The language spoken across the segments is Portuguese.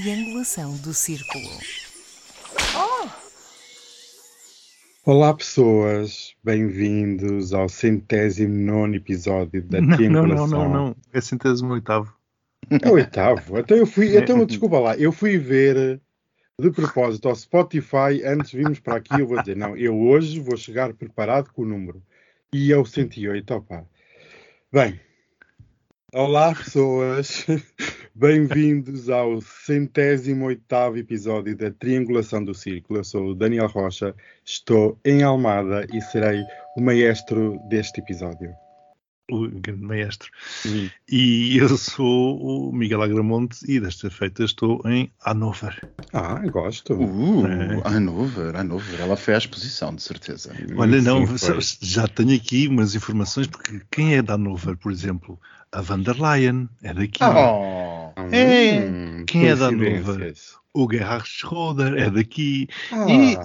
triangulação do círculo. Olá pessoas, bem-vindos ao centésimo nono episódio da Não, não, triangulação. não, não, não. É centésimo oitavo. É o oitavo. Então eu fui, então desculpa lá, eu fui ver de propósito ao Spotify antes de virmos para aqui. Eu vou dizer, não, eu hoje vou chegar preparado com o número. E é o 108, opa. Bem, olá pessoas, bem-vindos ao centésimo oitavo episódio da Triangulação do Círculo. Eu sou o Daniel Rocha, estou em Almada e serei o maestro deste episódio. O grande maestro. E eu sou o Miguel Agramonte e desta feita estou em Hannover. Ah, gosto. Uh, É. Hanover, Hanover. Ela foi à exposição, de certeza. Olha, Sim, não, sabes, já tenho aqui umas informações, porque quem é de Hannover, por exemplo? A van der Leyen é daqui. Oh, É. Hum, Quem é da coincidências. O Gerhard Schroeder é daqui. Ah, E-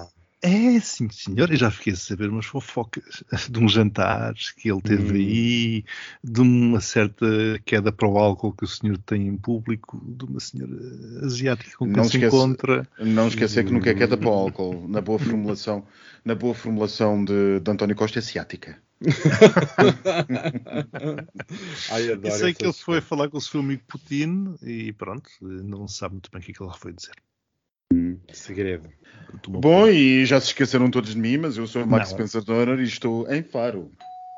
É, sim, senhor. Eu já fiquei a saber umas fofocas de uns jantares que ele teve Hum. aí, de uma certa queda para o álcool que o senhor tem em público, de uma senhora asiática com quem Não se esquece- encontra. não esquecer que nunca é queda para o álcool. Na boa formulação, na boa formulação de, de António Costa é ciática. Ai, Eu sei que ele foi falar com o seu amigo Putin e pronto, não sabe muito bem o que é que ele lá foi dizer. Segredo. Bom, e já se esqueceram todos de mim, mas eu sou o Max Donner e estou em Faro.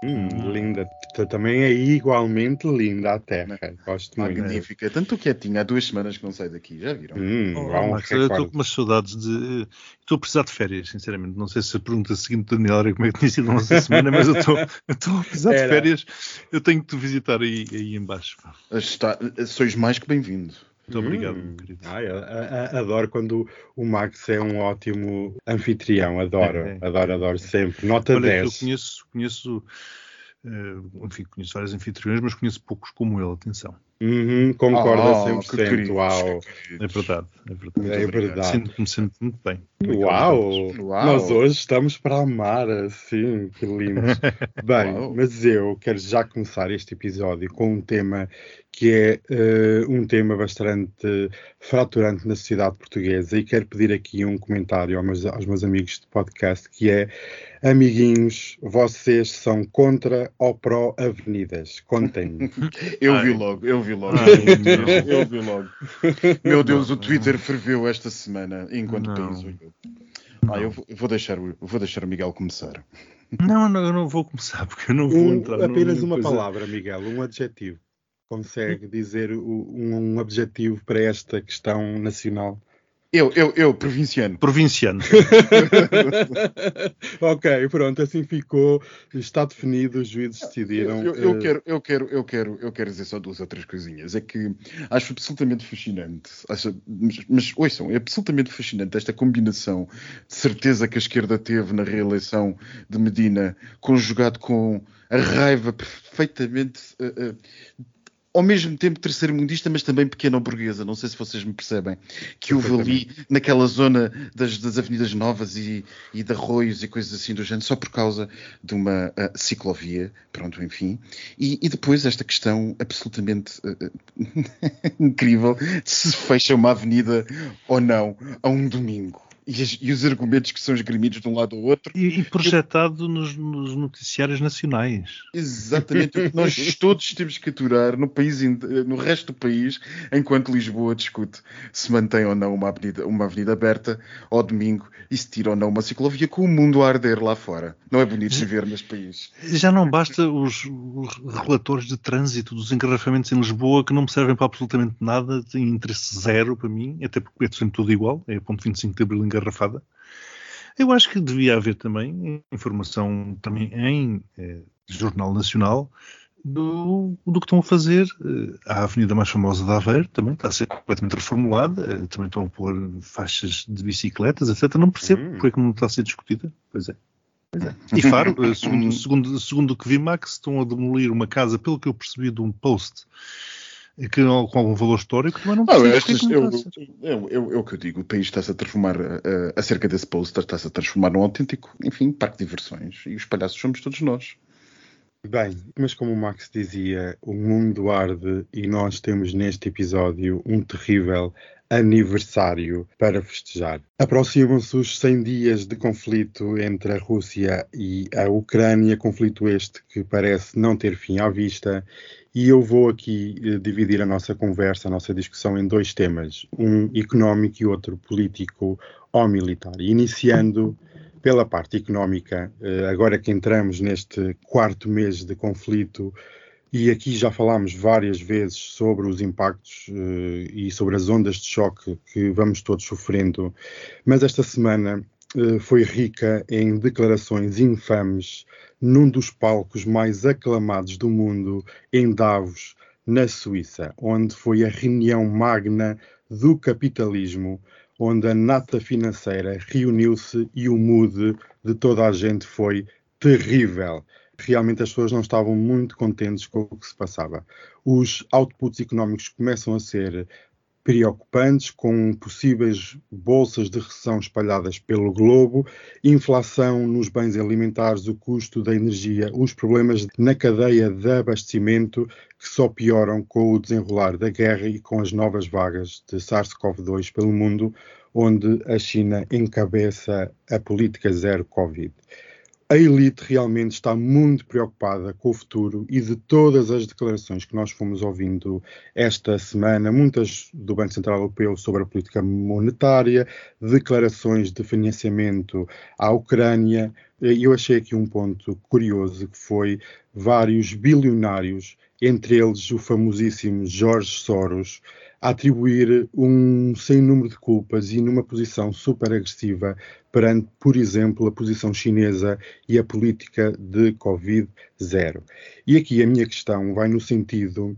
Hum, linda. Também é igualmente linda a terra. Gosto muito. Magnífica. Tanto quietinha, há duas semanas que não saio daqui, já viram? Hum, Oh, um Max, eu estou com umas saudades de. Estou a precisar de férias, sinceramente. Não sei se a pergunta seguinte do Daniel era como é que tinha sido a nossa semana, mas eu estou, a precisar de Era. férias. Eu tenho que te visitar aí, aí em baixo. pá. Está, sois mais que bem-vindo. Muito obrigado, Hum. meu querido. Ai, a- a- a- adoro quando o Max é um ótimo anfitrião. Adoro, É, é. adoro, adoro sempre. Nota Olha, que eu 10. conheço, conheço, eh, enfim, conheço vários anfitriões, mas conheço poucos como ele, atenção. Uhum, concorda Oh, que 100%. queridos, Uau. que É verdade, é verdade. É verdade. Sinto-me sempre muito bem. Uau! Uau. Nós hoje estamos para amar, assim, que lindo. Bem, Uau. mas eu quero já começar este episódio com um tema que é eh, um tema bastante fraturante na sociedade portuguesa e quero pedir aqui um comentário aos meus, aos meus amigos de podcast que é amiguinhos, vocês são contra ou pró-avenidas? Contem-me. Eu Ai. vi logo, eu vi logo. Ai, eu vi logo. Meu Deus, o Twitter ferveu esta semana enquanto Não. país olhou. Ah, eu vou, deixar, vou deixar o Miguel começar. Não, não, eu não vou começar, porque eu não vou Um- entrar apenas uma coisa- palavra, Miguel, um adjetivo. Consegue dizer o- um, um objetivo para esta questão nacional? Eu, eu, eu, provinciano. Provinciano. ok, pronto, assim ficou. Está definido, os juízes decidiram. Eu, eu eh, quero, eu, quero, eu, quero, eu quero dizer só duas ou três coisinhas. É que acho absolutamente fascinante, acho, mas, mas ouçam, é absolutamente fascinante esta combinação de certeza que a esquerda teve na reeleição de Medina, conjugado com a raiva perfeitamente. eh, eh, ao mesmo tempo terceiro-mundista, mas também pequeno-burguesa. Não sei se vocês me percebem. Que houve ali, naquela zona das, das avenidas novas e, e de arroios e coisas assim do género, só por causa de uma ah, ciclovia. Pronto, enfim. E, e depois esta questão absolutamente ah, incrível de se fecha uma avenida ou não a um domingo. E, as- e os argumentos que são esgrimidos de um lado ao outro. E, e projetado nos, nos noticiários nacionais. Exatamente o que nós todos temos que aturar no, país, no resto do país, enquanto Lisboa discute se mantém ou não uma avenida, uma avenida aberta ao domingo e se tira ou não uma ciclovia com o mundo a arder lá fora. Não é bonito viver neste país. Já não basta os, os relatores de trânsito dos engarrafamentos em Lisboa que não me servem para absolutamente nada, têm interesse zero para mim, até porque é sempre tudo igual, é ponto 25 de abril engarrafada. Eu acho que devia haver também informação também em eh, Jornal Nacional do, do que estão a fazer. Eh, a avenida mais famosa de Aveiro também está a ser completamente reformulada, eh, também estão a pôr faixas de bicicletas, etc. Não percebo Hum. porque é que não está a ser discutida. Pois é. E Faro, eh, segundo, segundo, segundo o que vi, Max, estão a demolir uma casa, pelo que eu percebi de um post, que, com algum valor histórico, também não Ah, estas- é que não eu, eu, eu, eu que eu digo, o país está-se a transformar, eh, acerca desse poster, está-se a transformar num autêntico, enfim, parque de diversões. E os palhaços somos todos nós. Bem, mas como o Max dizia, o mundo arde e nós temos neste episódio um terrível aniversário para festejar. Aproximam-se os 100 dias de conflito entre a Rússia e a Ucrânia, conflito este que parece não ter fim à vista, e eu vou aqui eh, dividir a nossa conversa, a nossa discussão em dois temas, um económico e outro político ou militar. Iniciando pela parte económica, eh, agora que entramos neste quarto mês de conflito, e aqui já falámos várias vezes sobre os impactos uh, e sobre as ondas de choque que vamos todos sofrendo, mas esta semana uh, foi rica em declarações infames num dos palcos mais aclamados do mundo, em Davos, na Suíça, onde foi a reunião magna do capitalismo onde a nata financeira reuniu-se e o mood de toda a gente foi terrível. Realmente as pessoas não estavam muito contentes com o que se passava. Os outputs económicos começam a ser preocupantes, com possíveis bolsas de recessão espalhadas pelo globo, inflação nos bens alimentares, o custo da energia, os problemas na cadeia de abastecimento que só pioram com o desenrolar da guerra e com as novas vagas de SARS-CoV-2 pelo mundo, onde a China encabeça a política zero Covid a elite realmente está muito preocupada com o futuro e de todas as declarações que nós fomos ouvindo esta semana, muitas do Banco Central Europeu sobre a política monetária, declarações de financiamento à Ucrânia, eu achei aqui um ponto curioso que foi vários bilionários, entre eles o famosíssimo George Soros, atribuir um sem número de culpas e numa posição super agressiva perante, por exemplo, a posição chinesa e a política de Covid-0. E aqui a minha questão vai no sentido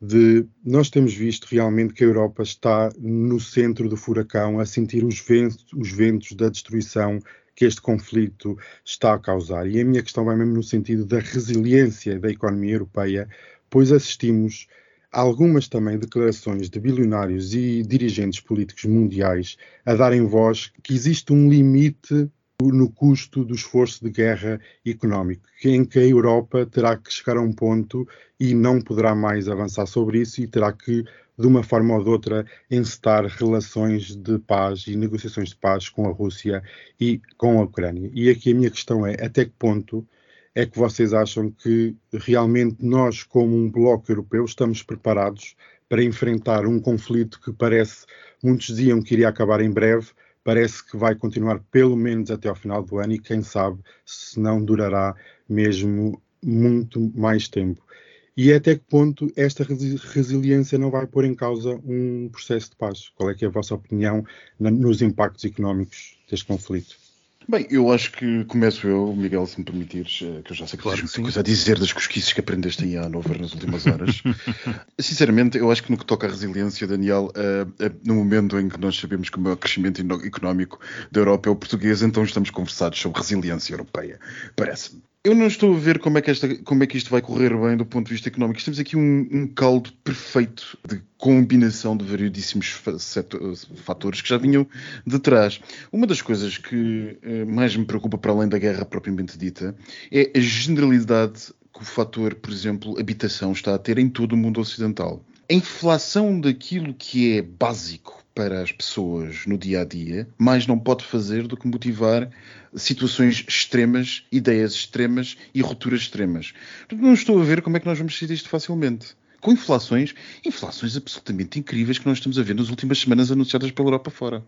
de nós temos visto realmente que a Europa está no centro do furacão a sentir os ventos, os ventos da destruição que este conflito está a causar. E a minha questão vai mesmo no sentido da resiliência da economia europeia, pois assistimos algumas também declarações de bilionários e dirigentes políticos mundiais a darem voz que existe um limite no custo do esforço de guerra económico, em que a Europa terá que chegar a um ponto e não poderá mais avançar sobre isso e terá que, de uma forma ou de outra, encetar relações de paz e negociações de paz com a Rússia e com a Ucrânia. E aqui a minha questão é até que ponto é que vocês acham que realmente nós, como um bloco europeu, estamos preparados para enfrentar um conflito que parece, muitos diziam que iria acabar em breve, parece que vai continuar pelo menos até ao final do ano e quem sabe se não durará mesmo muito mais tempo. E até que ponto esta resiliência não vai pôr em causa um processo de paz? Qual é é a vossa opinião nos impactos económicos deste conflito? Bem, eu acho que começo eu, Miguel, se me permitires, eh, que eu já sei que claro tens muita coisa a dizer das cosquices que aprendeste em Hanover nas últimas horas. Sinceramente, eu acho que no que toca à resiliência, Daniel, uh, uh, no momento em que nós sabemos que o maior crescimento económico da Europa é o português, então estamos conversados sobre resiliência europeia. Parece-me. Eu não estou a ver como é, que esta, como é que isto vai correr bem do ponto de vista económico. Temos aqui um, um caldo perfeito de combinação de variedíssimos fatores que já vinham de trás. Uma das coisas que eh, mais me preocupa, para além da guerra propriamente dita, é a generalidade que o fator, por exemplo, habitação está a ter em todo o mundo ocidental. A inflação daquilo que é básico para as pessoas no dia a dia, mais não pode fazer do que motivar situações extremas, ideias extremas e rupturas extremas. Não estou a ver como é que nós vamos sair disto facilmente. Com inflações, inflações absolutamente incríveis que nós estamos a ver nas últimas semanas anunciadas pela Europa fora.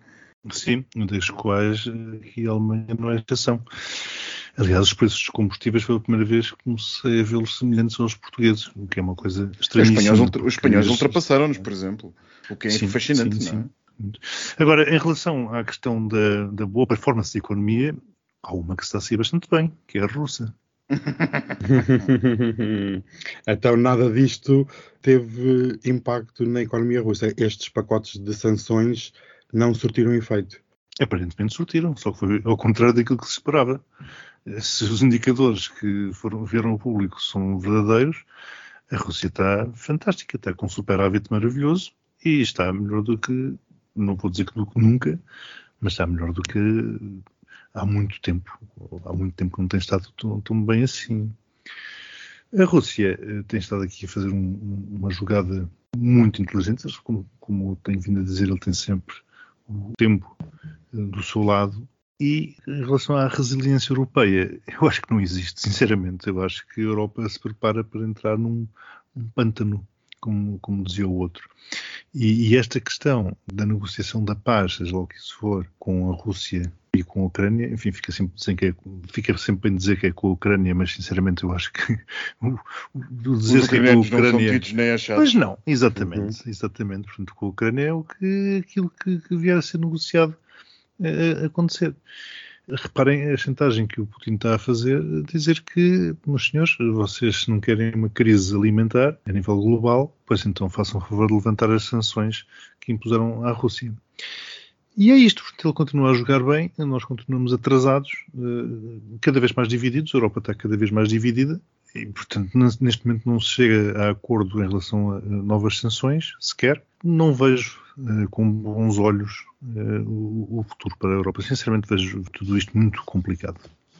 Sim, das quais aqui a Alemanha não é exceção. Aliás, os preços dos combustíveis foi a primeira vez que comecei a vê-los semelhantes aos portugueses, o que é uma coisa estranha. Os espanhóis, os espanhóis ultrapassaram-nos, por exemplo, o que é sim, fascinante, sim, não é? Sim. Agora, em relação à questão da, da boa performance da economia, há uma que está a sair bastante bem, que é a russa. então, nada disto teve impacto na economia russa. Estes pacotes de sanções não surtiram efeito. Aparentemente surtiram, só que foi ao contrário daquilo que se esperava. Se os indicadores que foram, vieram ao público são verdadeiros, a Rússia está fantástica, está com um superávit maravilhoso e está melhor do que não vou dizer que nunca, mas está melhor do que há muito tempo. Há muito tempo que não tem estado tão, tão bem assim. A Rússia uh, tem estado aqui a fazer um, uma jogada muito inteligente, como, como tem vindo a dizer, ele tem sempre o tempo uh, do seu lado. E em relação à resiliência europeia, eu acho que não existe, sinceramente. Eu acho que a Europa se prepara para entrar num, num pântano, como, como dizia o outro. E, e, esta questão da negociação da paz, seja lá o que isso for, com a Rússia e com a Ucrânia, enfim, fica sempre, sem que é, fica sempre bem dizer que é com a Ucrânia, mas sinceramente eu acho que o, o dizer que é com a Ucrânia. Não são nem achados. Mas não, exatamente, uhum. exatamente. Portanto, com a Ucrânia é o que, aquilo que, que vier a ser negociado a, a acontecer. Reparem a chantagem que o Putin está a fazer, dizer que, meus senhores, vocês não querem uma crise alimentar a nível global, pois então façam o favor de levantar as sanções que impuseram à Rússia. E é isto, ele continua a jogar bem, nós continuamos atrasados, eh, cada vez mais divididos, a Europa está cada vez mais dividida, e, portanto, neste momento não se chega a acordo em relação a novas sanções, sequer. Não vejo uh, com bons olhos uh, o, o, futuro para a Europa. Sinceramente, vejo tudo isto muito complicado.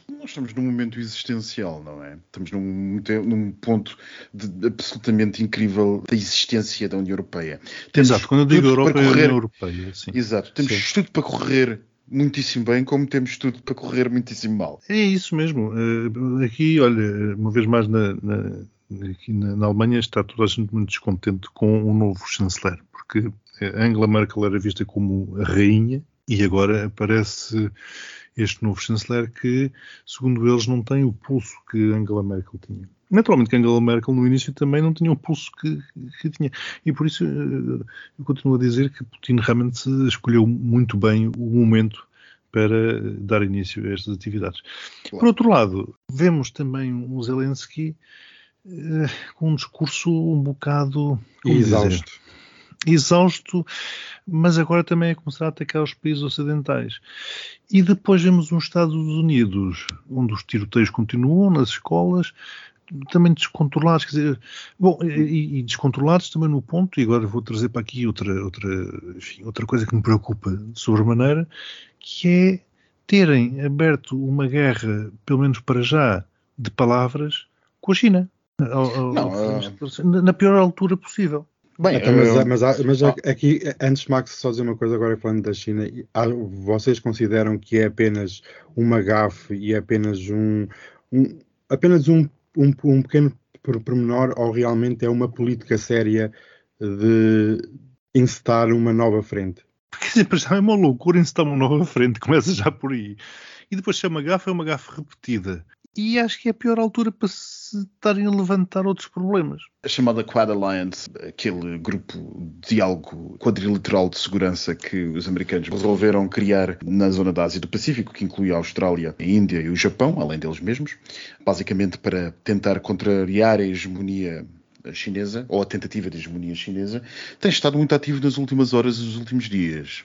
Nós estamos num momento existencial, não é? Estamos num, num ponto de, de absolutamente incrível da existência da União Europeia. Temos Exato, quando eu digo Europa, correr... é a União Europeia. Sim. Exato, temos sim. tudo para correr muitíssimo bem, como temos tudo para correr muitíssimo mal. É isso mesmo. Uh, aqui, olha, uma vez mais na, na, aqui na, Alemanha está toda a gente muito descontente com o novo chanceler, porque Angela Merkel era vista como a rainha e agora aparece este novo chanceler que, segundo eles, não tem o pulso que Angela Merkel tinha. Naturalmente que Angela Merkel no início também não tinha o pulso que, que, tinha. E por isso eh, eu continuo a dizer que Putin realmente escolheu muito bem o momento para dar início a estas atividades. Claro. Por outro lado, vemos também um Zelensky com um discurso um bocado exausto. exausto, mas agora também a começar a atacar os países ocidentais. E depois vemos uns Estados Unidos onde os tiroteios continuam nas escolas, também descontrolados, quer dizer, bom, e, e, descontrolados também no ponto, e agora vou trazer para aqui outra, outra, enfim, outra coisa que me preocupa sobremaneira, que é terem aberto uma guerra, pelo menos para já, de palavras com a China. Não, ao, na pior altura possível. Bem, então, mas, eu... mas, mas, aqui, antes, Max, só dizer uma coisa agora falando da China. Vocês consideram que é apenas uma gafe e é apenas um, um apenas um um, um pequeno pormenor ou realmente é uma política séria de incitar uma nova frente? Porque sempre já é uma loucura incitar uma nova frente, começa já por aí. E depois se é uma gafa, é uma gafa repetida e acho que é a pior altura para se estarem a levantar outros problemas. A chamada Quad Alliance, aquele grupo de diálogo quadrilateral de segurança que os americanos resolveram criar na zona da Ásia do Pacífico, que inclui a Austrália, a Índia e o Japão, além deles mesmos, basicamente para tentar contrariar a hegemonia chinesa, ou a tentativa de hegemonia chinesa, tem estado muito ativo nas últimas horas e nos últimos dias.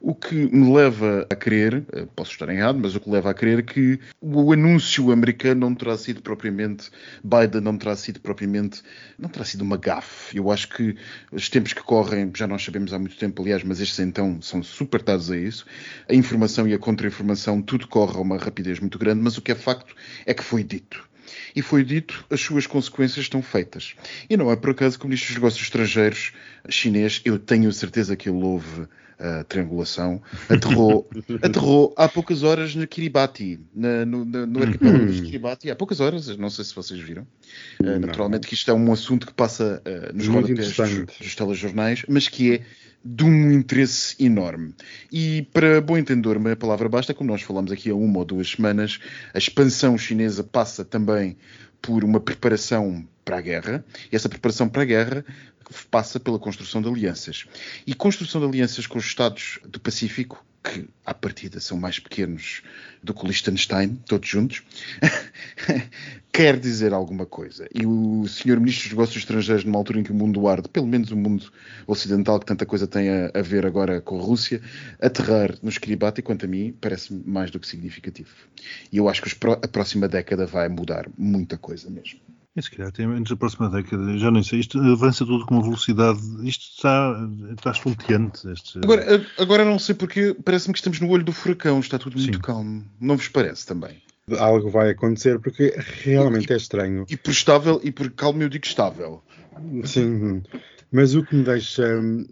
O que me leva a crer, eh, posso estar errado, mas o que leva a crer que o anúncio americano não terá sido propriamente, Biden não terá sido propriamente, não terá sido uma gafe. Eu acho que os tempos que correm, já nós sabemos há muito tempo, aliás, mas estes então são super dados a isso. A informação e a contra-informação, tudo corre a uma rapidez muito grande, mas o que é facto é que foi dito e foi dito as suas consequências estão feitas. E não é por acaso que o Ministro dos Negócios Estrangeiros chinês, eu tenho certeza que ele houve a triangulação, aterrou, aterrou há poucas horas na Kiribati, na, no, no arquipélago de Kiribati, há poucas horas, não sei se vocês viram. Uh, naturalmente que isto é um assunto que passa uh, nos rodapés dos, dos telejornais, mas que é de um interesse enorme. E para bom entendedor, uma palavra basta, como nós falamos aqui há uma ou duas semanas, a expansão chinesa passa também por uma preparação para a guerra, e essa preparação para a guerra passa pela construção de alianças. E construção de alianças com os Estados do Pacífico, que à partida são mais pequenos do que o Liechtenstein, todos juntos, quer dizer alguma coisa. E o senhor Ministro dos Negócios Estrangeiros, numa altura em que o mundo arde, pelo menos o mundo ocidental, que tanta coisa tem a, a ver agora com a Rússia, aterrar nos Kiribati, quanto a mim, parece mais do que significativo. E eu acho que a próxima década vai mudar muita coisa mesmo. E se calhar, antes da próxima década, já nem sei, isto avança tudo com uma velocidade, isto está, está estonteante. Este... Agora, agora não sei porque parece-me que estamos no olho do furacão, está tudo muito Sim. calmo. Não vos parece também? algo vai acontecer, porque realmente é estranho. E por estável, e por calmo eu digo estável. Sim, mas o que me deixa hum,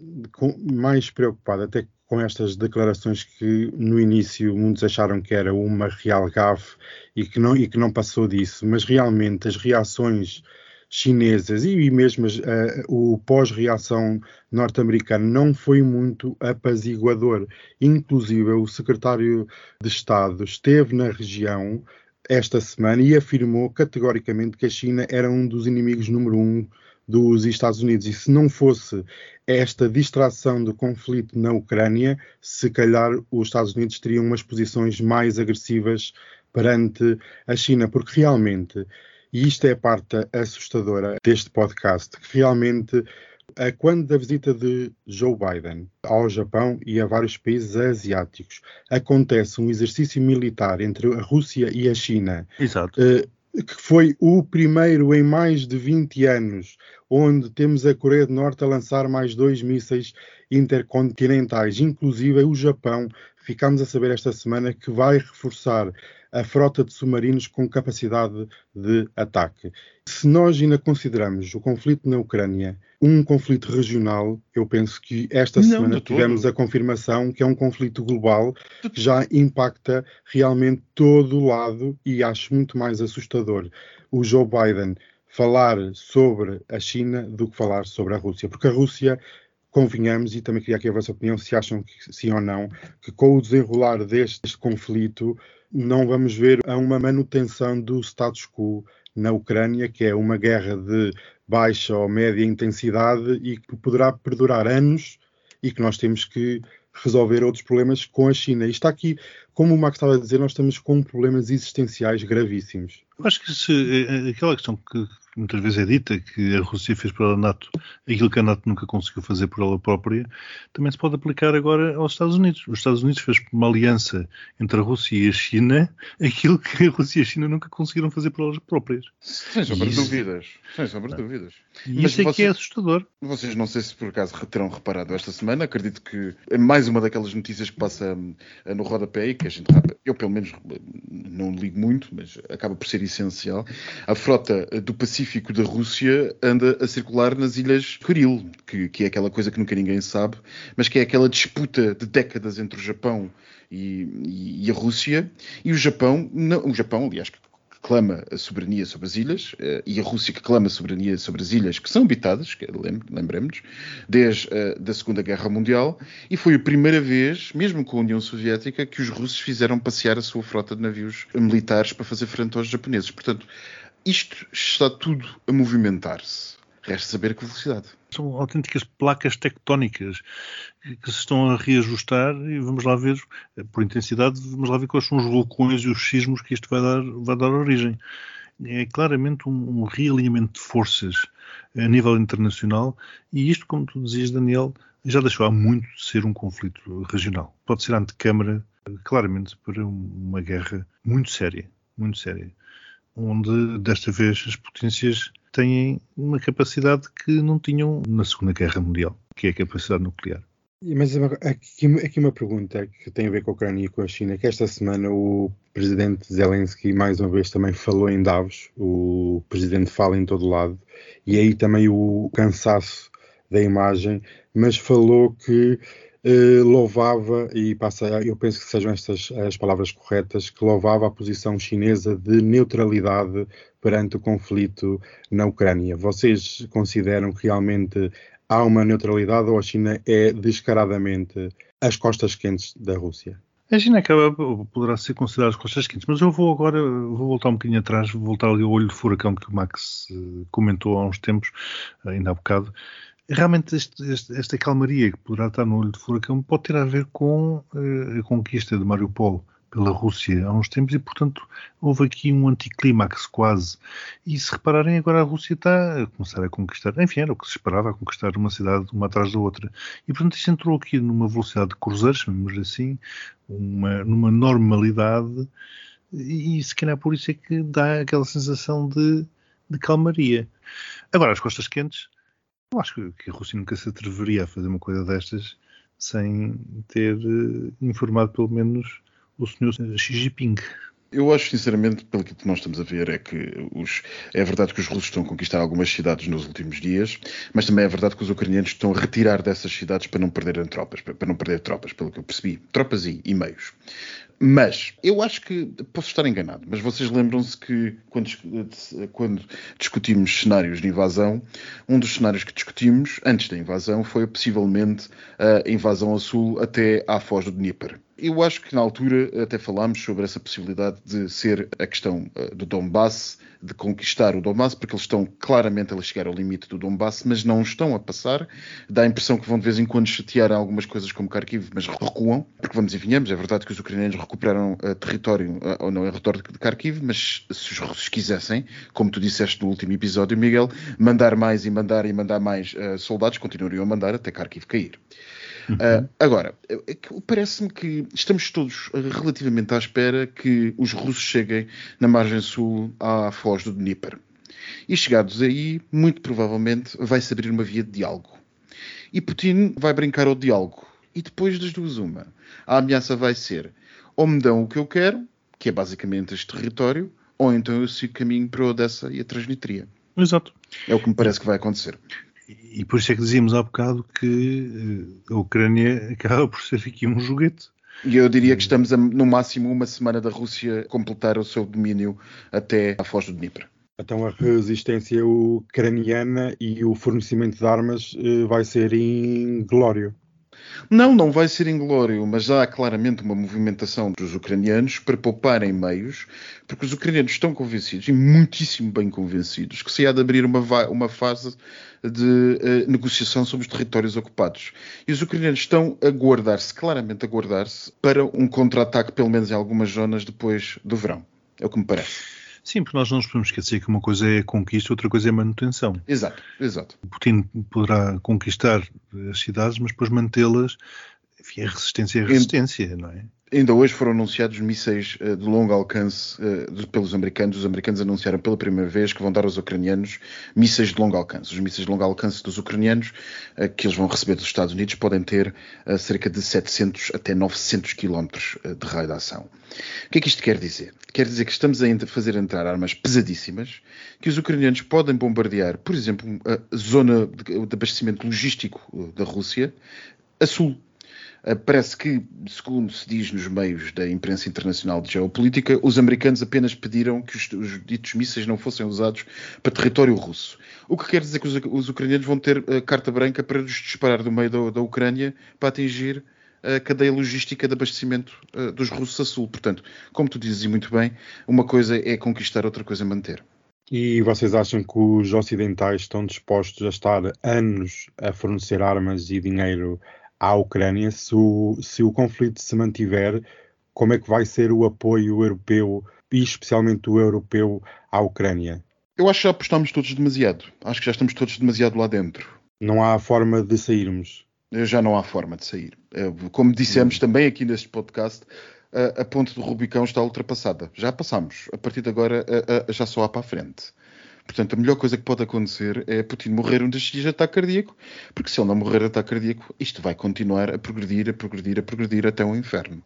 mais preocupado, até com estas declarações que no início muitos acharam que era uma real gafe e que não, e que não passou disso, mas realmente as reações chinesas e mesmo uh, o pós-reação norte-americano não foi muito apaziguador. Inclusive, o secretário de Estado esteve na região esta semana e afirmou categoricamente que a China era um dos inimigos número um dos Estados Unidos. E se não fosse esta distração do conflito na Ucrânia, se calhar os Estados Unidos teriam umas posições mais agressivas perante a China, porque realmente, e isto é a parte assustadora deste podcast, que realmente a quando da visita de Joe Biden ao Japão e a vários países asiáticos acontece um exercício militar entre a Rússia e a China, Exato. Uh, que foi o primeiro em mais de 20 anos, onde temos a Coreia do Norte a lançar mais dois mísseis intercontinentais, inclusive o Japão, ficamos a saber esta semana que vai reforçar a frota de submarinos com capacidade de ataque. Se nós ainda consideramos o conflito na Ucrânia um conflito regional, eu penso que esta Não, semana tivemos a confirmação que é um conflito global que já impacta realmente todo o lado e acho muito mais assustador o Joe Biden falar sobre a China do que falar sobre a Rússia, porque a Rússia convenhamos, e também queria aqui a vossa opinião, se acham que sim ou não, que com o desenrolar deste conflito não vamos ver uma manutenção do status quo na Ucrânia, que é uma guerra de baixa ou média intensidade e que poderá perdurar anos e que nós temos que resolver outros problemas com a China. E está aqui, como o Max estava a dizer, nós estamos com problemas existenciais gravíssimos. Eu acho que se, eh, aquela questão que muitas vezes é dita, que a Rússia fez pela NATO aquilo que a NATO nunca conseguiu fazer por ela própria, também se pode aplicar agora aos Estados Unidos. Os Estados Unidos fez uma aliança entre a Rússia e a China aquilo que a Rússia e a China nunca conseguiram fazer por elas próprias. Sem sombra de dúvidas. Sem sombra de dúvidas. E Mas isso é vocês, que é assustador. Vocês não sei se por acaso terão reparado esta semana, acredito que é mais uma daquelas notícias que passa eh, no rodapé e que a gente, eu pelo menos não ligo muito, mas acaba por ser essencial. A frota do Pacífico Pacífico da Rússia anda a circular nas Ilhas Kuril, que, que, é aquela coisa que nunca ninguém sabe, mas que é aquela disputa de décadas entre o Japão e, e, a Rússia. E o Japão, não, o Japão, aliás, que clama a soberania sobre as ilhas, uh, e a Rússia que clama a soberania sobre as ilhas que são habitadas, que lembremos, desde uh, da Segunda Guerra Mundial, e foi a primeira vez, mesmo com a União Soviética, que os russos fizeram passear a sua frota de navios militares para fazer frente aos japoneses. Portanto, isto está tudo a movimentar-se. Resta saber que velocidade. São autênticas placas tectónicas que se estão a reajustar e vamos lá ver, por intensidade, vamos lá ver quais são os vulcões e os sismos que isto vai dar, vai dar origem. É claramente um, um realinhamento de forças a nível internacional e isto, como tu dizias, Daniel, já deixou há muito de ser um conflito regional. Pode ser antecâmara, claramente, para uma guerra muito séria, muito séria onde desta vez as potências têm uma capacidade que não tinham na Segunda Guerra Mundial, que é a capacidade nuclear. Mas aqui, aqui uma pergunta que tem a ver com a Ucrânia e com a China, que esta semana o presidente Zelensky mais uma vez também falou em Davos, o presidente fala em todo lado, e aí também o cansaço da imagem, mas falou que eh, louvava, e passa, eu penso que sejam estas as palavras corretas, que louvava a posição chinesa de neutralidade perante o conflito na Ucrânia. Vocês consideram que realmente há uma neutralidade ou a China é descaradamente as costas quentes da Rússia? A China acaba, poderá ser considerada as costas quentes, mas eu vou agora, vou voltar um bocadinho atrás, vou voltar ali ao olho de furacão que o Max eh, comentou há uns tempos, ainda há bocado, realmente este, este, esta calmaria que poderá estar no olho de furacão pode ter a ver com uh, a conquista de Mariupol pela Rússia há uns tempos e, portanto, houve aqui um anticlímax quase. E se repararem, agora a Rússia está a começar a conquistar, enfim, era o que se esperava, a conquistar uma cidade uma atrás da outra. E, portanto, isto entrou aqui numa velocidade de cruzeiros, chamamos assim, uma, numa normalidade, e, e se calhar por isso é que dá aquela sensação de, de calmaria. Agora, as costas quentes, eu acho que a Rússia nunca se atreveria a fazer uma coisa destas sem ter uh, informado pelo menos o senhor Xi Jinping. Eu acho, sinceramente, pelo que nós estamos a ver, é que os, é verdade que os russos estão a conquistar algumas cidades nos últimos dias, mas também é verdade que os ucranianos estão a retirar dessas cidades para não perderem tropas, para não perder tropas, pelo que eu percebi. Tropas e, e meios. Mas eu acho que posso estar enganado, mas vocês lembram-se que quando, quando, discutimos cenários de invasão, um dos cenários que discutimos antes da invasão foi possivelmente a invasão a sul até à foz do Dnieper. Eu acho que na altura até falámos sobre essa possibilidade de ser a questão uh, do Donbass, de conquistar o Donbass, porque eles estão claramente a chegar ao limite do Donbass, mas não estão a passar. Dá a impressão que vão de vez em quando chatear algumas coisas como Kharkiv, mas recuam, porque vamos e vinhamos. É verdade que os ucranianos recuperaram uh, território, uh, ou não é território de Kharkiv, mas se os russos quisessem, como tu disseste no último episódio, Miguel, mandar mais e mandar e mandar mais soldados, continuariam a mandar até Kharkiv cair. Uh, agora, parece-me que estamos todos relativamente à espera que os russos cheguem na margem sul à foz do Dnieper. E chegados aí, muito provavelmente vai-se abrir uma via de diálogo. E Putin vai brincar ao diálogo. E depois das duas, uma. A ameaça vai ser ou me dão o que eu quero, que é basicamente este território, ou então eu sigo caminho para Odessa e a Transnistria. Exato. É o que me parece que vai acontecer. E por isso é que dizíamos há bocado que eh, a Ucrânia acaba por ser aqui um joguete. E eu diria que estamos a, no máximo uma semana da Rússia completar o seu domínio até a foz do Dnieper. Então a resistência ucraniana e o fornecimento de armas eh, vai ser inglório. Não, não vai ser inglório, mas há claramente uma movimentação dos ucranianos para pouparem meios, porque os ucranianos estão convencidos, e muitíssimo bem convencidos, que se há de abrir uma, uma fase de uh, negociação sobre os territórios ocupados. E os ucranianos estão a guardar-se, claramente a guardar-se, para um contra-ataque, pelo menos em algumas zonas, depois do verão. É o que me parece. Sim, porque nós não nos podemos esquecer que uma coisa é conquista, outra coisa é manutenção. Exato, exato. Putin poderá conquistar as cidades, mas depois mantê-las, a resistência é a resistência, não é? Ainda hoje foram anunciados mísseis uh, de longo alcance uh, pelos americanos. Os americanos anunciaram pela primeira vez que vão dar aos ucranianos mísseis de longo alcance. Os mísseis de longo alcance dos ucranianos, uh, que eles vão receber dos Estados Unidos, podem ter cerca de 700 até 900 quilómetros de raio de ação. O que é que isto quer dizer? Quer dizer que estamos a fazer entrar armas pesadíssimas que os ucranianos podem bombardear, por exemplo, a zona de abastecimento logístico da Rússia a sul eh, parece que, segundo se diz nos meios da imprensa internacional de geopolítica, os americanos apenas pediram que os, os ditos mísseis não fossem usados para território russo. O que quer dizer que os, os ucranianos vão ter uh, carta branca para os disparar do meio da, da Ucrânia para atingir a cadeia logística de abastecimento uh, dos russos a sul. Portanto, como tu dizes muito bem, uma coisa é conquistar, outra coisa é manter. E vocês acham que os ocidentais estão dispostos a estar anos a fornecer armas e dinheiro à Ucrânia, se o, se o conflito se mantiver, como é que vai ser o apoio europeu, e especialmente o europeu, à Ucrânia? Eu acho que já apostamos todos demasiado. Acho que já estamos todos demasiado lá dentro. Não há forma de sairmos. Já não há forma de sair. Como dissemos hum. também aqui neste podcast, a, a ponte do Rubicão está ultrapassada. Já passamos. A partir de agora já só há para a frente. Portanto, a melhor coisa que pode acontecer é Putin morrer um destes dias de ataque cardíaco, porque se ele não morrer de ataque cardíaco, isto vai continuar a progredir, a progredir, a progredir até o inferno.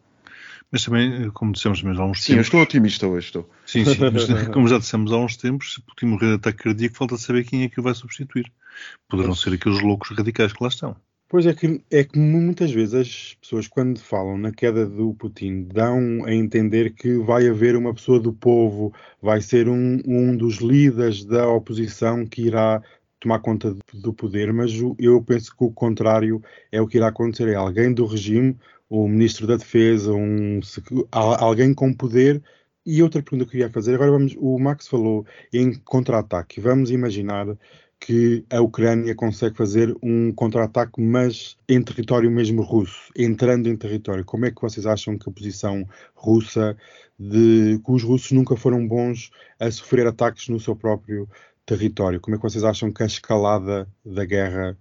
Mas também, como dissemos mesmo há uns sim, tempos... Sim, eu estou otimista hoje, estou. Sim, sim, mas como já dissemos há uns tempos, se Putin morrer de ataque cardíaco, falta saber quem é que o vai substituir. Poderão ser aqueles loucos radicais que lá estão. Pois é que, é que muitas vezes as pessoas, quando falam na queda do Putin, dão a entender que vai haver uma pessoa do povo, vai ser um, um dos líderes da oposição que irá tomar conta do poder, mas eu penso que o contrário é o que irá acontecer. É alguém do regime, o ministro da Defesa, um, alguém com poder. E outra pergunta que eu queria fazer, agora vamos, o Max falou em contra-ataque. Vamos imaginar que a Ucrânia consegue fazer um contra-ataque, mas em território mesmo russo, entrando em território. Como é que vocês acham que a posição russa, de que os russos nunca foram bons a sofrer ataques no seu próprio território? Como é que vocês acham que a escalada da guerra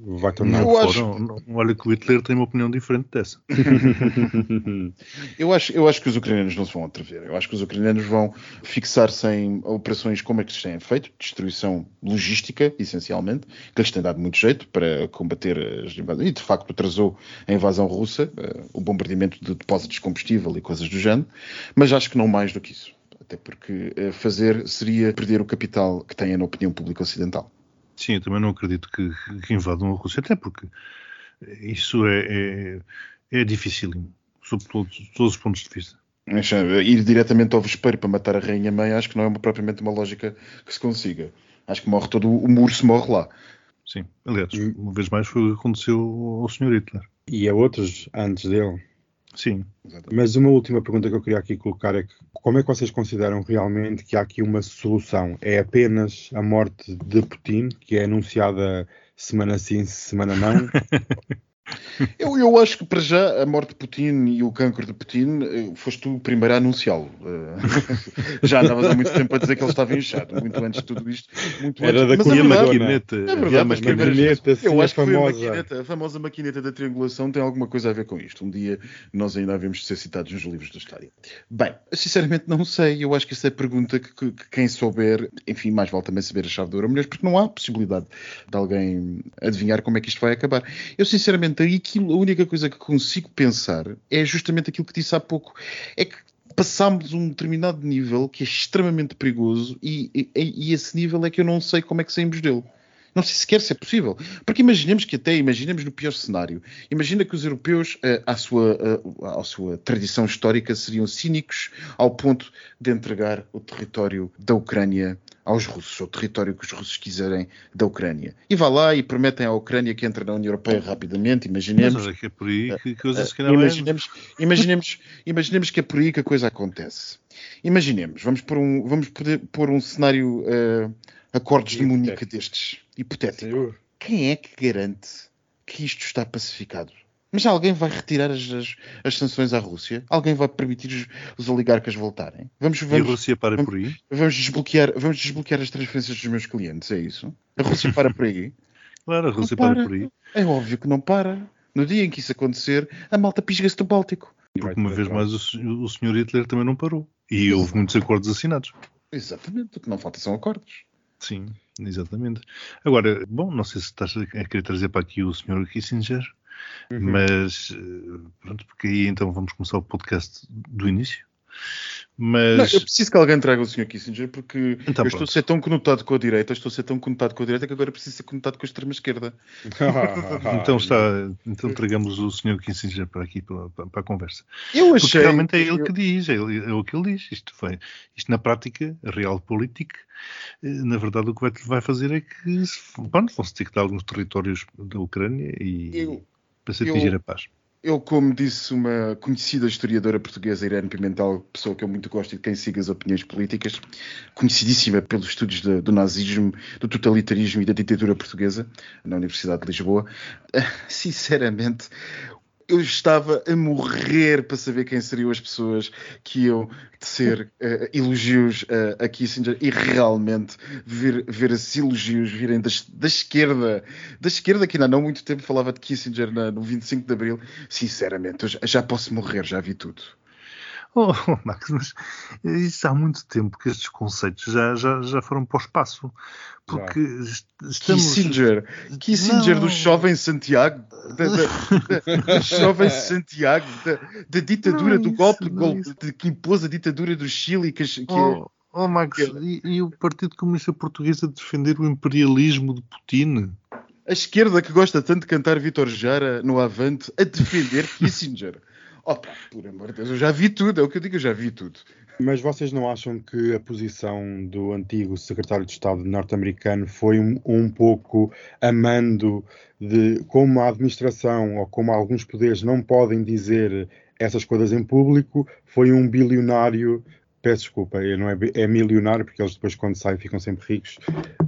vai tornar. Não, Eu acho- não, não, olha que o Hitler tem uma opinião diferente dessa. Eu acho, eu acho que os ucranianos não se vão atrever. Eu acho que os ucranianos vão fixar-se em operações como é que se têm feito, destruição logística, essencialmente, que lhes tem dado muito jeito para combater as invasões. E, de facto, atrasou a invasão russa, eh, o bombardeamento de depósitos de combustível e coisas do género, mas acho que não mais do que isso. Até porque eh, fazer seria perder o capital que têm na opinião pública ocidental. Sim, eu também não acredito que, que invadam a Rússia, até porque isso é, é, é dificílimo, sob todos, todos os pontos de vista. Eh, Ir diretamente ao vespeiro para matar a rainha-mãe acho que não é uma- propriamente uma lógica que se consiga. Acho que morre todo o o urso morre lá. Sim, aliás, uma vez mais foi o que aconteceu ao Sr. Hitler. e a outros antes dele. Sim, Exatamente. Mas uma última pergunta que eu queria aqui colocar é que como é que vocês consideram realmente que há aqui uma solução? É apenas a morte de Putin, que é anunciada semana sim, semana não? Eu, eu acho que para já a morte de Putin e o cancro de Putin eh, foste tu o primeiro a anunciá-lo. Eh, já andavas há muito tempo a dizer que ele estava inchado, muito antes de tudo isto. Muito Era antes. da Mas verdade- Maquineta. É verdade, a mas maquineta. sim, eu acho que foi a, famosa. maquineta, a famosa maquineta da triangulação tem alguma coisa a ver com isto. Um dia nós ainda havemos de ser citados nos livros da história. Bem, sinceramente não sei. Eu acho que essa é a pergunta que, que- que quem souber, enfim, mais vale também saber a chave de ouro, mulheres, porque não há possibilidade de alguém adivinhar como é que isto vai acabar. Eu sinceramente, aquilo, a única coisa que consigo pensar é justamente aquilo que disse há pouco. É que passámos um determinado nível que é extremamente perigoso e, e- e esse nível é que eu não sei como é que saímos dele. Não sei sequer se é possível. Porque imaginemos que até, imaginemos no pior cenário, imagina que os europeus, eh, à, sua, eh, à sua tradição histórica, seriam cínicos ao ponto de entregar o território da Ucrânia aos russos, ou o território que os russos quiserem da Ucrânia. E vá lá e prometem à Ucrânia que entra na União Europeia rapidamente, Mas imaginemos. olha que é por aí que a coisa se Uh, calhar vai- imaginemos, imaginemos, imaginemos que é por aí que a coisa acontece. Imaginemos, vamos pôr um, vamos poder pôr um cenário uh, acordes de. Munique destes, hipotético. Saiu. Quem é que garante que isto está pacificado? Mas alguém vai retirar as, as, as sanções à Rússia? Alguém vai permitir os, os oligarcas voltarem? Vamos, E a vamos, Rússia para por aí? vamos, desbloquear, vamos desbloquear as transferências dos meus clientes, é isso? A Rússia para por aí? Claro, a Rússia para para. por aí. É óbvio que não para. No dia em que isso acontecer, a malta pisga-se do Báltico. E Porque uma vez mais o, senhor- o Sr. Hitler também não parou. E houve muitos acordos assinados. Exatamente, o que não falta são acordos. Sim, exatamente. Agora, bom, não sei se estás a querer trazer para aqui o Sr. Kissinger, Uhum. mas eh, pronto, porque aí então vamos começar o podcast do início. Não, Mas eu preciso que alguém traga o Sr. Kissinger porque Então eu estou a pronto. ser tão conotado com a direita, estou a ser tão conotado com a direita que agora preciso ser conotado com a extrema-esquerda. então está, então tragamos o Sr. Kissinger para aqui para, para- para a conversa. Eu Porque achei. realmente é ele eu- que diz, é, ele- é o que ele diz. Isto, foi, isto na prática, a realpolitik, eh, na verdade o que vai, vai fazer é que se- pronto, vão-se ter que dar alguns territórios da Ucrânia e Eu- para se eu- atingir a paz. Eu, como disse uma conhecida historiadora portuguesa, Irene Pimentel, pessoa que eu muito gosto e de quem siga as opiniões políticas, conhecidíssima pelos estudos de- do nazismo, do totalitarismo e da ditadura portuguesa, na Universidade de Lisboa, sinceramente, eu estava a morrer para saber quem seriam as pessoas que iam tecer eh, elogios eh, a Kissinger e realmente ver, ver esses elogios virem da esquerda, da esquerda que ainda há não muito tempo falava de Kissinger na- no 25 de Abril. Sinceramente, já posso morrer, já vi tudo. Oh, Max, mas isso há muito tempo que estes conceitos já, já, já foram para o espaço. Porque est- estamos. Kissinger, Kissinger Não. do jovem Santiago, da, da- da- do jovem Santiago, da, da ditadura, Não é do isso, golpe, é golpe de- que impôs a ditadura do Chile, que, que é- Oh, oh, Max, e, e o Partido Comunista Português a defender o imperialismo de Putin? a esquerda que gosta tanto de cantar Vitor Jara no Avante a defender Kissinger. Opa, por amor de Deus, eu já vi tudo, é o que eu digo, eu já vi tudo. Mas vocês não acham que a posição do antigo secretário de Estado norte-americano foi um, um pouco amando de como a administração ou como alguns poderes não podem dizer essas coisas em público? Foi um bilionário. Peço desculpa, não é, é milionário, porque eles depois, quando saem, ficam sempre ricos.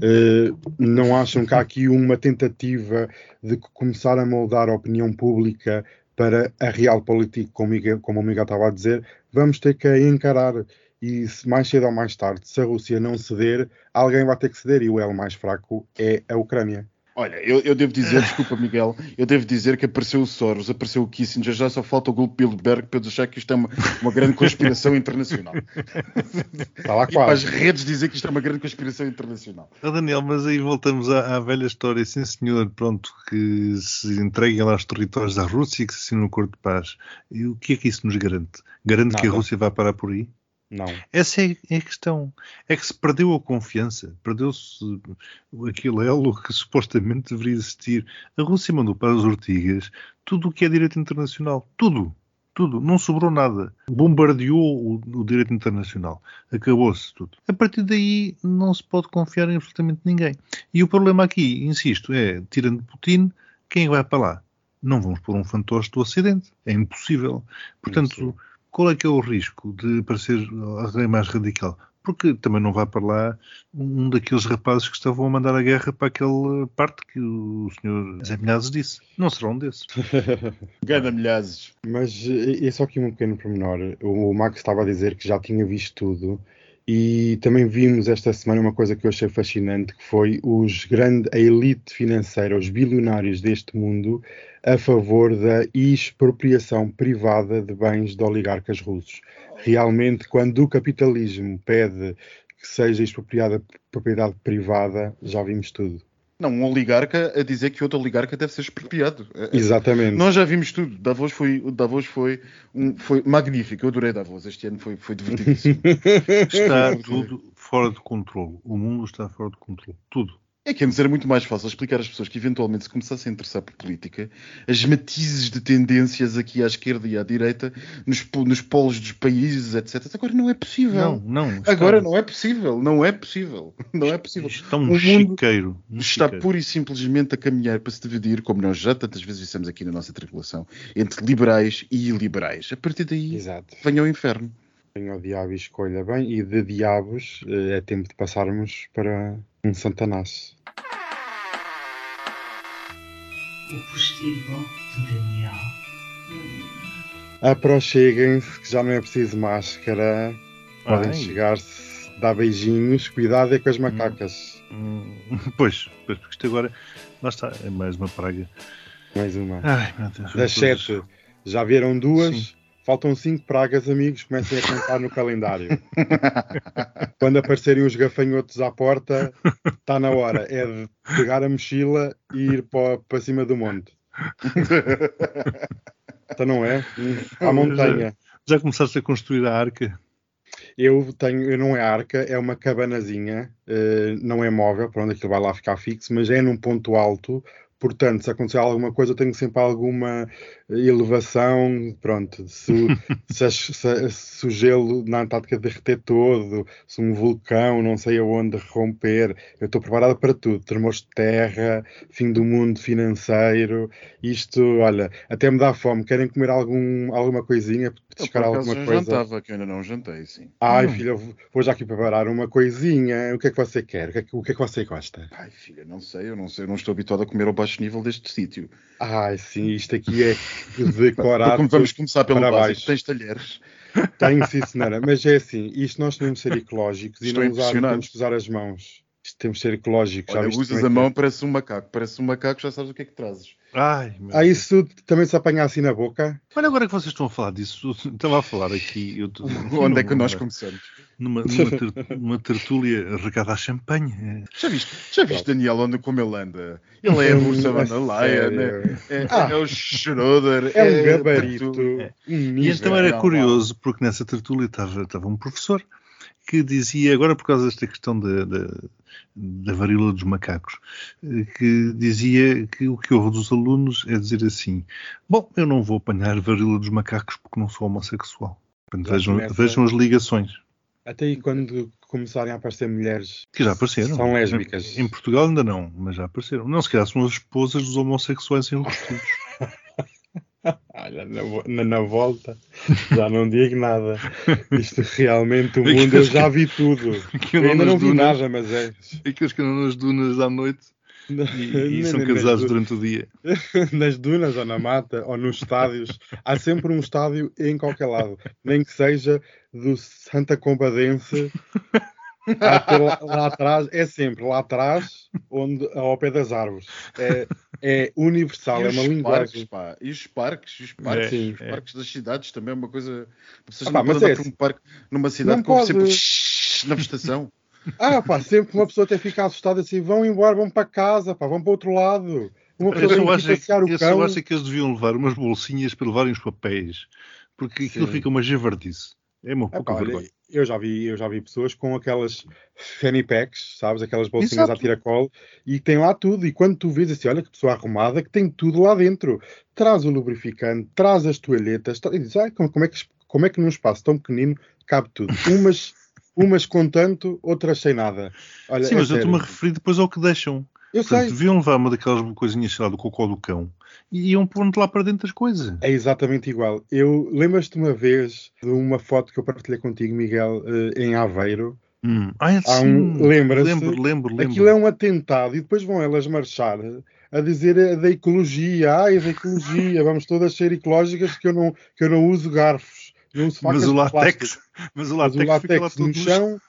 Eh, não acham que há aqui uma tentativa de começar a moldar a opinião pública para a real política, como, como o Miguel estava a dizer, vamos ter que encarar. E se mais cedo ou mais tarde, se a Rússia não ceder, alguém vai ter que ceder. E o elo mais fraco é a Ucrânia. Olha, eu, eu devo dizer, desculpa Miguel, eu devo dizer que apareceu o Soros, apareceu o Kissinger, já só falta o Grupo Bilderberg para eu achar que isto é uma, uma grande conspiração internacional. Está lá E para as quase. redes dizer que isto é uma grande conspiração internacional. Ah, Daniel, mas aí voltamos à, à velha história, sim senhor, pronto, que se entreguem lá os territórios da Rússia e que se assine um acordo de paz. E o que é que isso nos garante? Garante que a Nada. Rússia vai parar por aí? Não. Essa é, é a questão. É que se perdeu a confiança, perdeu-se aquele elo que supostamente deveria existir. A Rússia mandou para as ortigas tudo o que é direito internacional. Tudo. Tudo. Não sobrou nada. Bombardeou o, o direito internacional. Acabou-se tudo. A partir daí não se pode confiar em absolutamente ninguém. E o problema aqui, insisto, é, tirando Putin, quem vai para lá? Não vamos pôr um fantoche do Ocidente. É impossível. Portanto, Sim. Qual é que é o risco de parecer alguém mais radical? Porque também não vai para lá um daqueles rapazes que estavam a mandar a guerra para aquela parte que o senhor Zé Milhazes disse. Não será um desses. Gana milhares. Mas eh, é só aqui um pequeno pormenor. O Max estava a dizer que já tinha visto tudo. E também vimos esta semana uma coisa que eu achei fascinante, que foi os grande, a elite financeira, os bilionários deste mundo, a favor da expropriação privada de bens de oligarcas russos. Realmente, quando o capitalismo pede que seja expropriada propriedade privada, já vimos tudo. Não, um oligarca a dizer que outro oligarca deve ser expropriado. Exatamente. Nós já vimos tudo. Davos foi, o Davos foi, um, foi magnífico. Eu adorei Davos. Este ano foi, foi divertidíssimo. Está tudo fora de controle. O mundo está fora de controle. Tudo. É que antes era muito mais fácil explicar às pessoas que eventualmente se começassem a interessar por política, as matizes de tendências aqui à esquerda e à direita, nos, nos polos dos países, etc. Agora não é possível. Não, não. Agora não é possível. Não é possível. Não é possível. Está um chiqueiro. um Está chiqueiro. pura e simplesmente a caminhar para se dividir, como nós já tantas vezes dissemos aqui na nossa tripulação, entre liberais e iliberais. A partir daí, Exato. venha ao inferno. Venha ao diabo e escolha bem. E de diabos eh, é tempo de passarmos para um Santanás. O postigo de Daniel. Aproxeguem-se, que já não é preciso máscara. Podem Ai. chegar-se, dar beijinhos. Cuidado é com as macacas. Hum, Pois, pois, porque isto agora. Lá está, é mais uma praga. Mais uma. Ai, meu Deus. Das sete, já vieram duas. Sim. Faltam cinco pragas, amigos. Comecem a contar no calendário. Quando aparecerem os gafanhotos à porta, está na hora. É de pegar a mochila e ir para, para cima do monte. Então não é? À montanha. Já começaste a construir a arca? Eu tenho, não é arca, é uma cabanazinha, eh, não é móvel, para onde aquilo vai lá ficar fixo, mas é num ponto alto. Portanto, se acontecer alguma coisa, eu tenho sempre alguma elevação. Pronto, se, o- se, se- se o gelo na Antártica derreter todo, se um vulcão, não sei aonde, romper, eu estou preparado para tudo. Tremores de terra, fim do mundo financeiro. Isto, olha, até me dá fome. Querem comer algum, alguma coisinha? Pescar alguma coisa? jantava, que eu ainda não jantei, sim. Ai, Hum. filha, vou já aqui preparar uma coisinha. O que é que você quer? O que é que, o que, é que você gosta? Ai, filha, não sei, eu não sei, eu não estou habituado a comer ao baixo nível deste sítio. Ai, sim, isto aqui é decorar. Então, vamos começar pelo para básico. baixo. Tens talheres. Tenho, sim, senhora. Mas é assim, isto nós temos de ser ecológicos e não usar, impressionado. temos que usar as mãos. Isto temos de ser ecológicos. Olha, viste usas é a que é? mão, parece um macaco. Parece um macaco, já sabes o que é que trazes. Ai, meu Ah, isso também se apanha assim na boca? Olha, agora que vocês estão a falar disso, estava a falar aqui. Eu, tô- Onde é que nós começamos? Numa, numa, ter- numa tertúlia regada a champanhe. É, Já viste, já viste Daniel onde como ele anda? Ele é a Russa Van der Leyen, é, é, Ah. é o Schroeder, É um gabarito. É. E então era não, curioso, porque nessa tertúlia estava, estava um professor que dizia, agora por causa desta questão da, da, da varíola dos macacos, eh, que dizia que o que houve dos alunos é dizer assim: Bom, eu não vou apanhar varíola dos macacos porque não sou homossexual. Portanto, vejam, vejam as ligações. Até aí quando começarem a aparecer mulheres Que já apareceram. São lésbicas. Em Portugal ainda não, mas já apareceram. Não, se calhar são as esposas dos homossexuais enrustidos. Olha, na, na- volta, já não digo nada. Isto realmente, o mundo, eu já vi tudo. Eu ainda não vi dunas- nada, mas é. Aqueles que andam nas dunas à noite e, e são casados durante o dia. nas dunas ou na mata ou nos estádios. Há sempre um estádio em qualquer lado. Nem que seja do Santa Combadense ter lá, lá atrás, é sempre lá atrás, onde, ao pé das árvores. É, é universal, E é os uma parques, linguagem. pá, e os parques, e os parques, Sim, os é. parques das cidades também é uma coisa. Vocês Ah, não pá, mas podem é andar por assim. um parque numa cidade Não pode. sempre na vegetação. Ah, pá, sempre que uma pessoa até fica assustada assim, vão embora, vão para casa, pá, vão para o outro lado. Uma pessoa Eu só que acho, é passear o eu cão. acho é que eles deviam levar umas bolsinhas para levarem os papéis. Porque aquilo Sim. fica uma javardice. É uma Ah, pouca pá, olha, vergonha. eu já vi, eu já vi pessoas com aquelas fanny packs, sabes, aquelas bolsinhas Exato. a tiracolo e tem lá tudo. E quando tu vês assim, olha que pessoa arrumada que tem tudo lá dentro, traz o lubrificante, traz as toalhetas, tra- e diz, "Ai, como, como é que, como é que num espaço tão pequenino cabe tudo? Umas, umas com tanto, outras sem nada. Olha, Sim, é mas eu estou-me a sério. referir depois ao que deixam. Eu Portanto, sei. deviam levar uma daquelas coisinhas, sei lá, do cocó do cão e iam pondo lá para dentro as coisas. É exatamente igual. Eu lembras-te uma vez de uma foto que eu partilhei contigo, Miguel, eh, em Aveiro. Hum. Ah, é um- lembra-se? Lembro, lembro, lembro. Aquilo é um atentado e depois vão elas marchar a dizer eh, da ecologia, ai, da ecologia, vamos todas ser ecológicas que eu não, que eu não uso garfos, não uso mas o látex, mas o Mas látex, o fica lá látex todo no chão.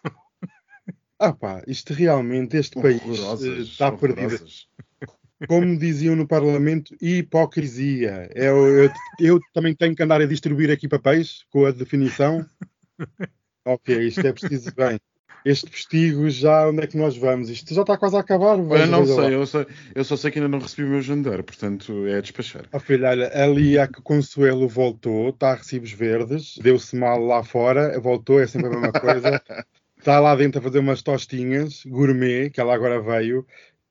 Ah pá, isto realmente, este país eh, Horrorosas, está perdido. horrorosas. Como diziam no Parlamento, hipocrisia. Eu, eu, eu também tenho que andar a distribuir aqui papéis com a definição. Ok, isto é preciso bem. Este postigo já, onde é que nós vamos? Isto já está quase a acabar. Eu não sei, eu, sei, eu só sei que ainda não recebi o meu jantar, portanto é a despachar. Ah, filha, olha, ali a que Consuelo voltou, está a recibos verdes, deu-se mal lá fora, voltou, é sempre a mesma coisa. Está lá dentro a fazer umas tostinhas, gourmet, que ela agora veio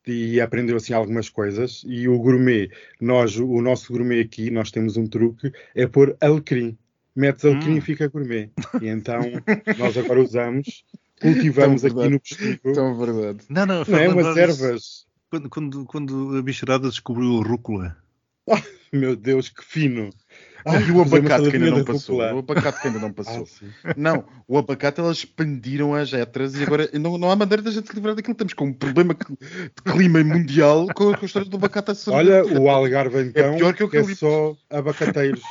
e aprendeu assim algumas coisas. E o gourmet, nós, o nosso gourmet aqui, nós temos um truque, é pôr alecrim. Metes alecrim Hum. e fica gourmet. E então nós agora usamos, cultivamos Tão aqui no postigo. Então, verdade. Não, não, Não é umas ervas. Quando, quando, quando a bicharada descobriu a rúcula. Meu Deus, que fino. Ah, e o abacate que ainda não passou. rúcula. O abacate que ainda não Ah, passou. sim. Não, o abacate elas expandiram as etras e agora não, não há maneira da gente se livrar daquilo. Estamos com um problema de clima mundial com a história do abacate a ser. Olha, o Algarve então pior que o é só abacateiros.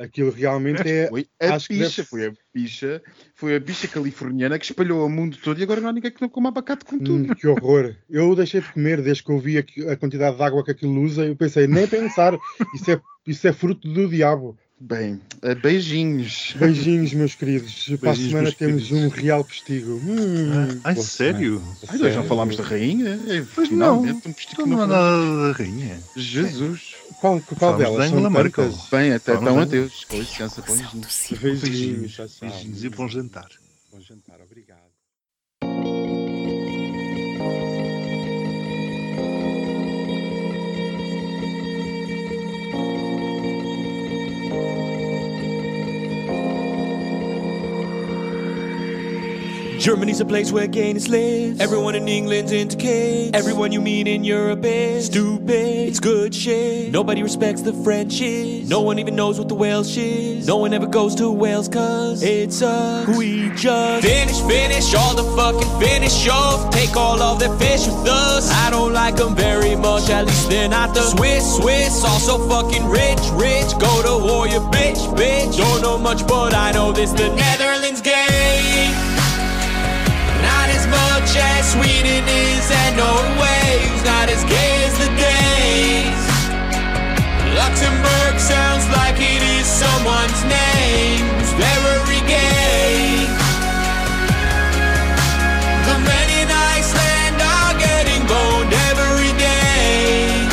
Aquilo realmente é. Foi a acho que foi a bicha, foi a bicha californiana que espalhou o mundo todo e agora não há ninguém que não coma abacate com tudo. Hum, que horror. Eu deixei de comer desde que eu vi a, a quantidade de água que aquilo usa. Eu pensei, nem pensar, isso é, isso é fruto do diabo. Bem, eh, beijinhos. Beijinhos, meus queridos. Para a Beijinhos, semana temos queridos. um real postigo. Hum, Ai, boa sério? Ai, nós já falámos da rainha? É, Pois não. finalmente um postigo Então não há nada da rainha. Jesus. Qual, qual Falamos delas? São tantas. Bem, até então adeus. Com licença, beijinhos. Beijinhos. Beijinhos e bom jantar. Bom jantar, obrigado. Germany's a place where gayness lives. Everyone in England's into kids. Everyone you meet in Europe is stupid. It's good shit. Nobody respects the Frenchies. No one even knows what the Welsh is. No one ever goes to Wales cause it sucks. We just finish, finish all the fucking finish off. Take all of their fish with us. I don't like them very much. At least they're not the Swiss, Swiss. Also fucking rich, rich. Go to war, you bitch, bitch. Don't know much, but I know this. The Netherlands gay. Sweden is and Norway's not as gay as the Danes. Luxembourg sounds like it is someone's name who's very gay. The men in Iceland are getting boned every day.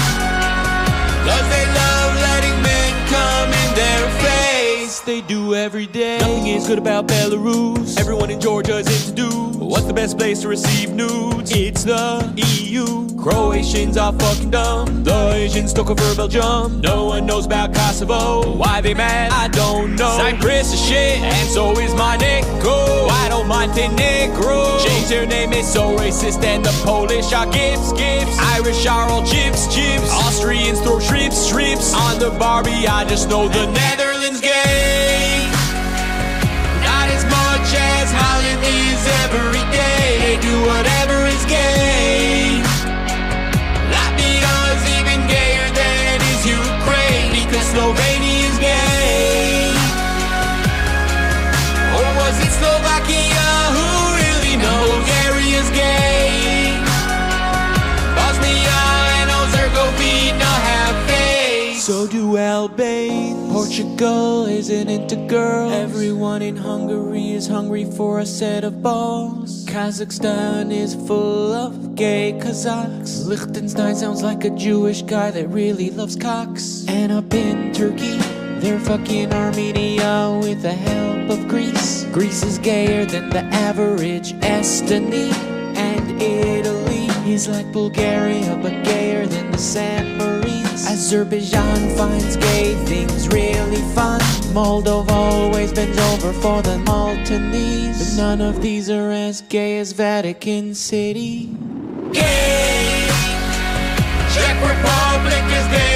Cause they love letting men come in their face. They do every day. Is good about Belarus. Everyone in Georgia is into dudes. What's the best place to receive nudes? It's the EU. Croatians are fucking dumb. The Asians took over Belgium. No one knows about Kosovo. Why they mad? I don't know. Cyprus is shit, and so is Monaco. I don't Montenegro. Change their name, it's so racist. And the Polish are gips, gips. Irish are all chips, chips. Austrians throw shrimps, shrimps. On the Barbie, I just know the Netherlands as Holland is every day. Do whatever is gay. Latvia's even gayer than is Ukraine because Slovenia is gay. Or was it Slovakia? Portugal isn't into girls. Everyone in Hungary is hungry for a set of balls. Kazakhstan is full of gay Kazakhs. Liechtenstein sounds like a Jewish guy that really loves cocks. And up in Turkey, they're fucking Armenia with the help of Greece. Greece is gayer than the average Estonia. And Italy is like Bulgaria, but gayer than the San Marines. Azerbaijan finds gay things really fun. Moldova always bends over for the Maltese. But none of these are as gay as Vatican City. Gay! Czech Republic is gayer